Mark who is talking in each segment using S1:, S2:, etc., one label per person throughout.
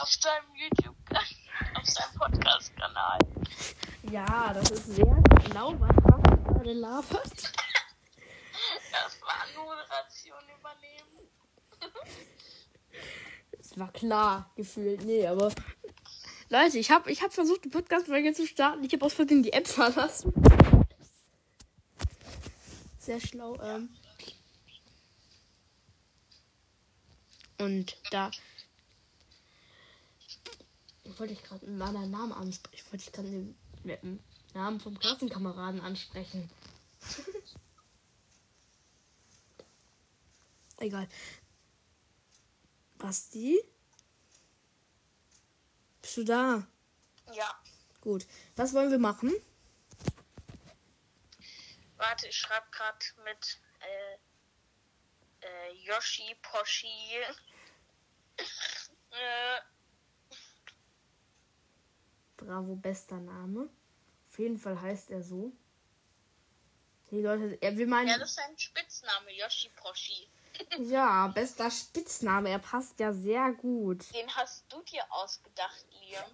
S1: auf seinem YouTube, auf seinem Podcast-Kanal.
S2: Ja, das ist sehr genau, was Rafa gerade labert.
S1: Das war Moderation übernehmen.
S2: Es war klar, gefühlt. Nee, aber. Leute, ich habe ich hab versucht, die Podcast-Folge zu starten. Ich habe aus Versehen die App verlassen. Sehr schlau. Ähm. Und da. Ich wollte ich gerade einen anderen Namen ansprechen. Ich wollte ich gerade den, den Namen vom Klassenkameraden ansprechen. Egal. Basti? Bist du da?
S1: Ja.
S2: Gut. Was wollen wir machen?
S1: Warte, ich schreibe gerade mit äh, äh, Yoshi Poshi. äh,
S2: Bravo, bester Name. Auf jeden Fall heißt er so. Die Leute, er will meinen.
S1: ja, das ist ein Spitzname, Yoshi Poshi.
S2: Ja, bester Spitzname. Er passt ja sehr gut.
S1: Den hast du dir ausgedacht, Liam.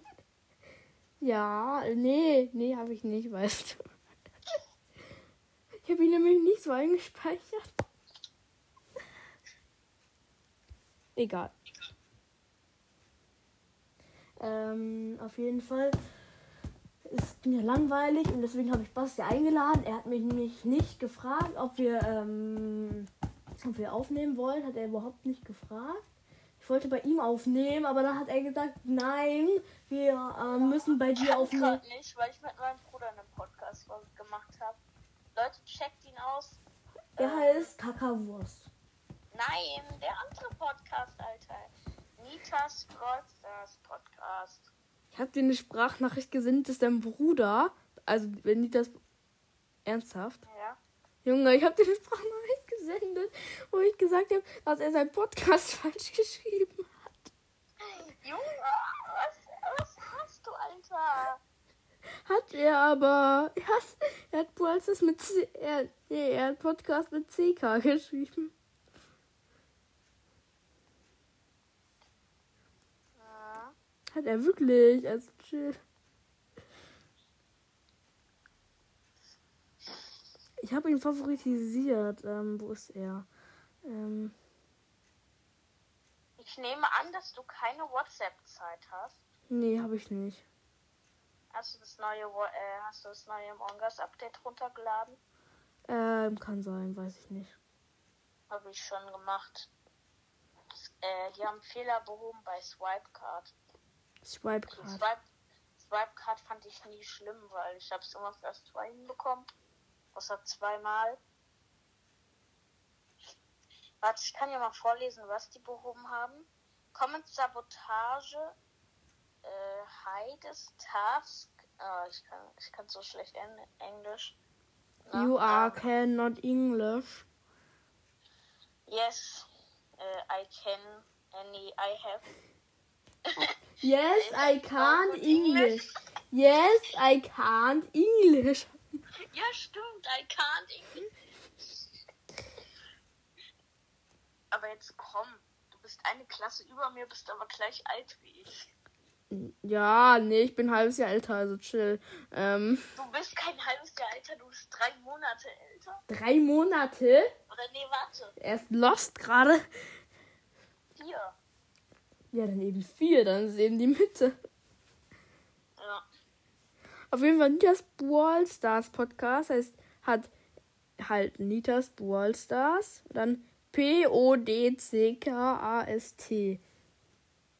S2: Ja, nee, nee, habe ich nicht, weißt du. Ich habe ihn nämlich nicht so eingespeichert. Egal. Ähm, auf jeden Fall ist mir langweilig und deswegen habe ich Basti eingeladen. Er hat mich nämlich nicht gefragt, ob wir, ähm, ob wir aufnehmen wollen. Hat er überhaupt nicht gefragt. Ich wollte bei ihm aufnehmen, aber dann hat er gesagt, nein, wir ähm, müssen bei dir aufnehmen.
S1: grad nicht, weil ich mit meinem Bruder eine Podcast-Folge gemacht habe. Leute, checkt ihn aus.
S2: Er heißt Kakawurst.
S1: Nein, der andere Podcast, Alter. Nitas Broadstars Podcast.
S2: Ich habe dir eine Sprachnachricht gesendet, dass dein Bruder, also wenn die das ernsthaft,
S1: Ja.
S2: Junge, ich habe dir eine Sprachnachricht gesendet, wo ich gesagt habe, dass er seinen Podcast falsch geschrieben hat.
S1: Junge, was, was hast du, Alter?
S2: Hat er aber. Er hat, er hat Brawlstars mit C. Er, nee, er hat Podcast mit CK geschrieben.
S1: Ja.
S2: Hat er wirklich. Also chill. Ich habe ihn favoritisiert. Ähm, wo ist er? Ähm,
S1: Ich nehme an, dass du keine WhatsApp-Zeit hast.
S2: nee, habe ich nicht.
S1: Hast du das neue, äh, hast du das neue Among Us Update runtergeladen?
S2: Ähm, kann sein, weiß ich nicht.
S1: Habe ich schon gemacht. Das, äh, die haben Fehler behoben bei Swipecard.
S2: Swipe
S1: Die
S2: Card.
S1: Swipe, Swipecard fand ich nie schlimm, weil ich habe es immer für erst zwei hinbekommen. Außer zweimal. Warte, ich kann ja mal vorlesen, was die behoben haben. Comment Sabotage, äh, Heides Task. Ah, ich kann, ich kann so schlecht en Englisch. Na,
S2: You are
S1: ähm,
S2: cannot English.
S1: Yes, äh, I can. Any, I have.
S2: Yes, I can't English. Yes, I can't English.
S1: Ja, stimmt, I can't English. Aber jetzt komm, du bist eine Klasse über mir, bist aber gleich alt wie ich.
S2: Ja, nee, ich bin ein halbes Jahr älter, also chill. Ähm,
S1: Du bist kein halbes Jahr älter, du bist drei Monate älter.
S2: drei Monate?
S1: Oder nee, warte,
S2: Er ist lost gerade.
S1: vier.
S2: Ja, dann eben vier, dann ist eben die Mitte.
S1: Ja.
S2: Auf jeden Fall Nitas Brawl Stars Podcast heißt, hat halt Nitas Brawl Stars. Dann P-O-D-C-K-A-S-T.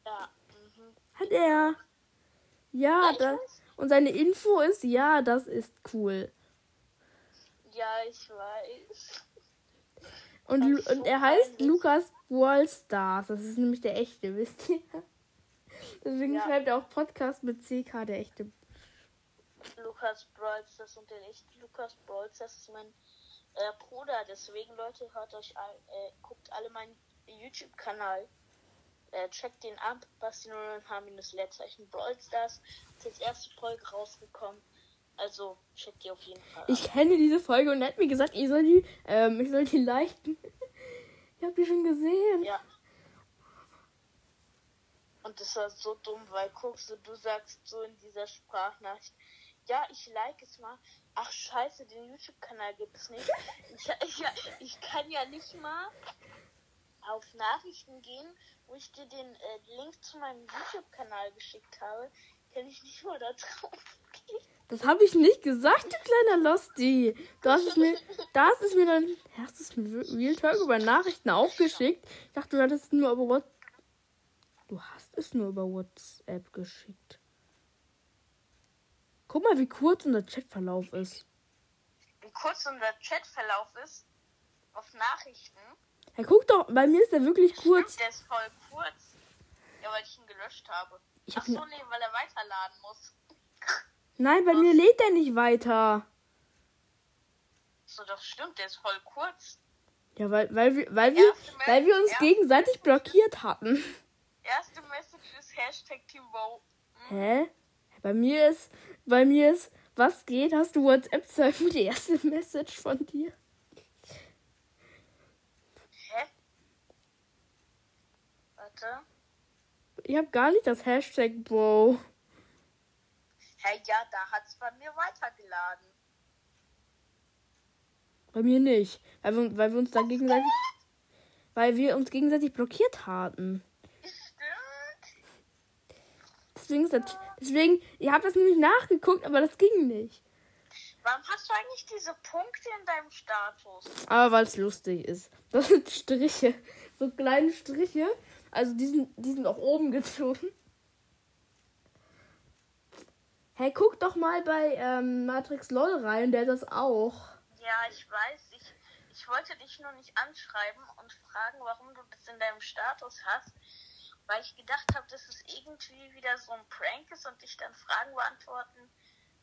S1: Ja. Mhm.
S2: Hat er. Ja,
S1: ich
S2: das. Und seine Info ist, ja, das ist cool.
S1: Ja, ich weiß.
S2: Und, und er heißt. Lukas Brawl Stars. Das ist nämlich der echte, wisst ihr? Deswegen
S1: Ja.
S2: schreibt er auch Podcast mit CK, der echte.
S1: Lukas Brawls, das und der echte Lukas Brawls, das ist mein äh, Bruder. Deswegen, Leute, hört euch all, äh, guckt alle meinen YouTube-Kanal. Äh, checkt den ab. Basti 0H minus Leerzeichen Brawl Stars. Ist jetzt erste Folge rausgekommen. Also checkt die auf jeden Fall.
S2: Ich kenne diese Folge und er hat mir gesagt, ich soll die, ähm, ich soll die liken. ich habe die schon gesehen.
S1: Ja. Und das war so dumm, weil guckst du, du sagst so in dieser Sprachnachricht, ja, ich like es mal. Ach scheiße, den YouTube-Kanal gibt es nicht. Ich, ich, ich kann ja nicht mal auf Nachrichten gehen, wo ich dir den äh, Link zu meinem YouTube-Kanal geschickt habe. Kann ich nicht mal da drauf gehen.
S2: Das habe ich nicht gesagt, du kleiner Losty. Du hast es mir, das ist mir dann, hast es mir Real Talk über Nachrichten auch geschickt. Ich dachte, du hattest es nur über WhatsApp. Du hast es nur über WhatsApp geschickt. Guck mal, wie kurz unser Chatverlauf ist.
S1: Wie kurz unser Chatverlauf ist auf Nachrichten.
S2: Hey, guck doch, bei mir ist der wirklich kurz.
S1: Stimmt, der ist voll kurz. Ja, weil ich ihn gelöscht habe.
S2: Ich
S1: Ach so,
S2: ne-
S1: nee, weil er weiterladen muss.
S2: Nein, bei mir lädt er nicht weiter.
S1: So, doch stimmt, der ist voll kurz.
S2: Ja, weil, weil, wir, weil, wir,
S1: Erste
S2: weil wir uns
S1: erste
S2: gegenseitig blockiert hatten.
S1: Erste Message ist Hashtag Team Wow.
S2: Hä? Bei mir ist, bei mir ist, was geht? Hast du WhatsApp zeigen die erste Message von dir?
S1: Hä? Warte.
S2: Ich habe gar nicht das Hashtag Bro.
S1: Hä, ja, da hat's bei mir weitergeladen.
S2: Bei mir nicht. Weil wir, weil wir uns da gegenseitig, weil wir uns gegenseitig blockiert hatten.
S1: Stimmt.
S2: Deswegen, ist das, deswegen, ich habe das nämlich nachgeguckt, aber das ging nicht.
S1: Warum hast du eigentlich diese Punkte in deinem Status?
S2: Aber weil es lustig ist. Das sind Striche. So kleine Striche. Also die sind, die sind auch oben gezogen. Hey, guck doch mal bei ähm, Matrix LOL rein, der hat das auch.
S1: Ja, ich weiß. Ich, ich wollte dich nur nicht anschreiben und fragen, warum du das in deinem Status hast. Weil ich gedacht habe, dass es irgendwie wieder so ein Prank ist und ich dann Fragen beantworten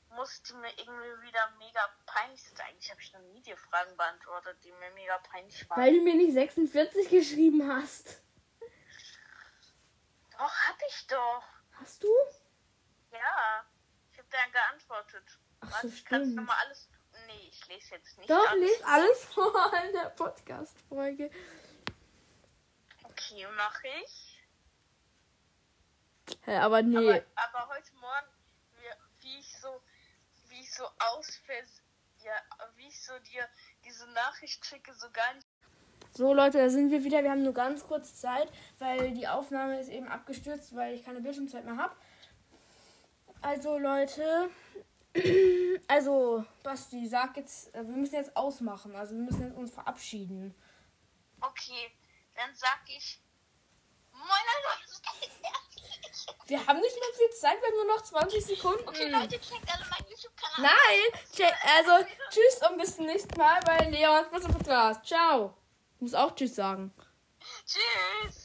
S1: muss, die mir irgendwie wieder mega peinlich sind. Eigentlich habe ich noch nie dir Fragen beantwortet, die mir mega peinlich waren.
S2: Weil du mir nicht 46 geschrieben hast.
S1: Doch, hab ich doch.
S2: Hast du?
S1: Ja. Ich habe dann geantwortet.
S2: Ach
S1: Warte,
S2: so,
S1: ich kann
S2: stimmt.
S1: nochmal alles. Nee, ich lese jetzt nicht.
S2: Doch,
S1: alles.
S2: lies alles vor in der Podcast-Folge.
S1: Okay, mache ich.
S2: Hä, aber nee.
S1: Aber, aber heute Morgen, wie, ich so, wie ich so ausvers, ja, wie ich so dir diese Nachricht schicke, so gar nicht.
S2: So Leute, da sind wir wieder. Wir haben nur ganz kurz Zeit, weil die Aufnahme ist eben abgestürzt, weil ich keine Bildschirmzeit mehr habe. Also Leute, also Basti, sag jetzt, äh, wir müssen jetzt ausmachen. Also wir müssen jetzt uns verabschieden.
S1: Okay, dann sag ich. Moin Leute.
S2: Wir haben nicht mehr viel Zeit, wir haben nur noch 20 Sekunden.
S1: Okay, Leute, checkt alle meinen YouTube-Kanal.
S2: Nein, check, also tschüss und bis zum nächsten Mal bei Leons Podcast. Ciao. Ich muss auch tschüss sagen.
S1: Tschüss.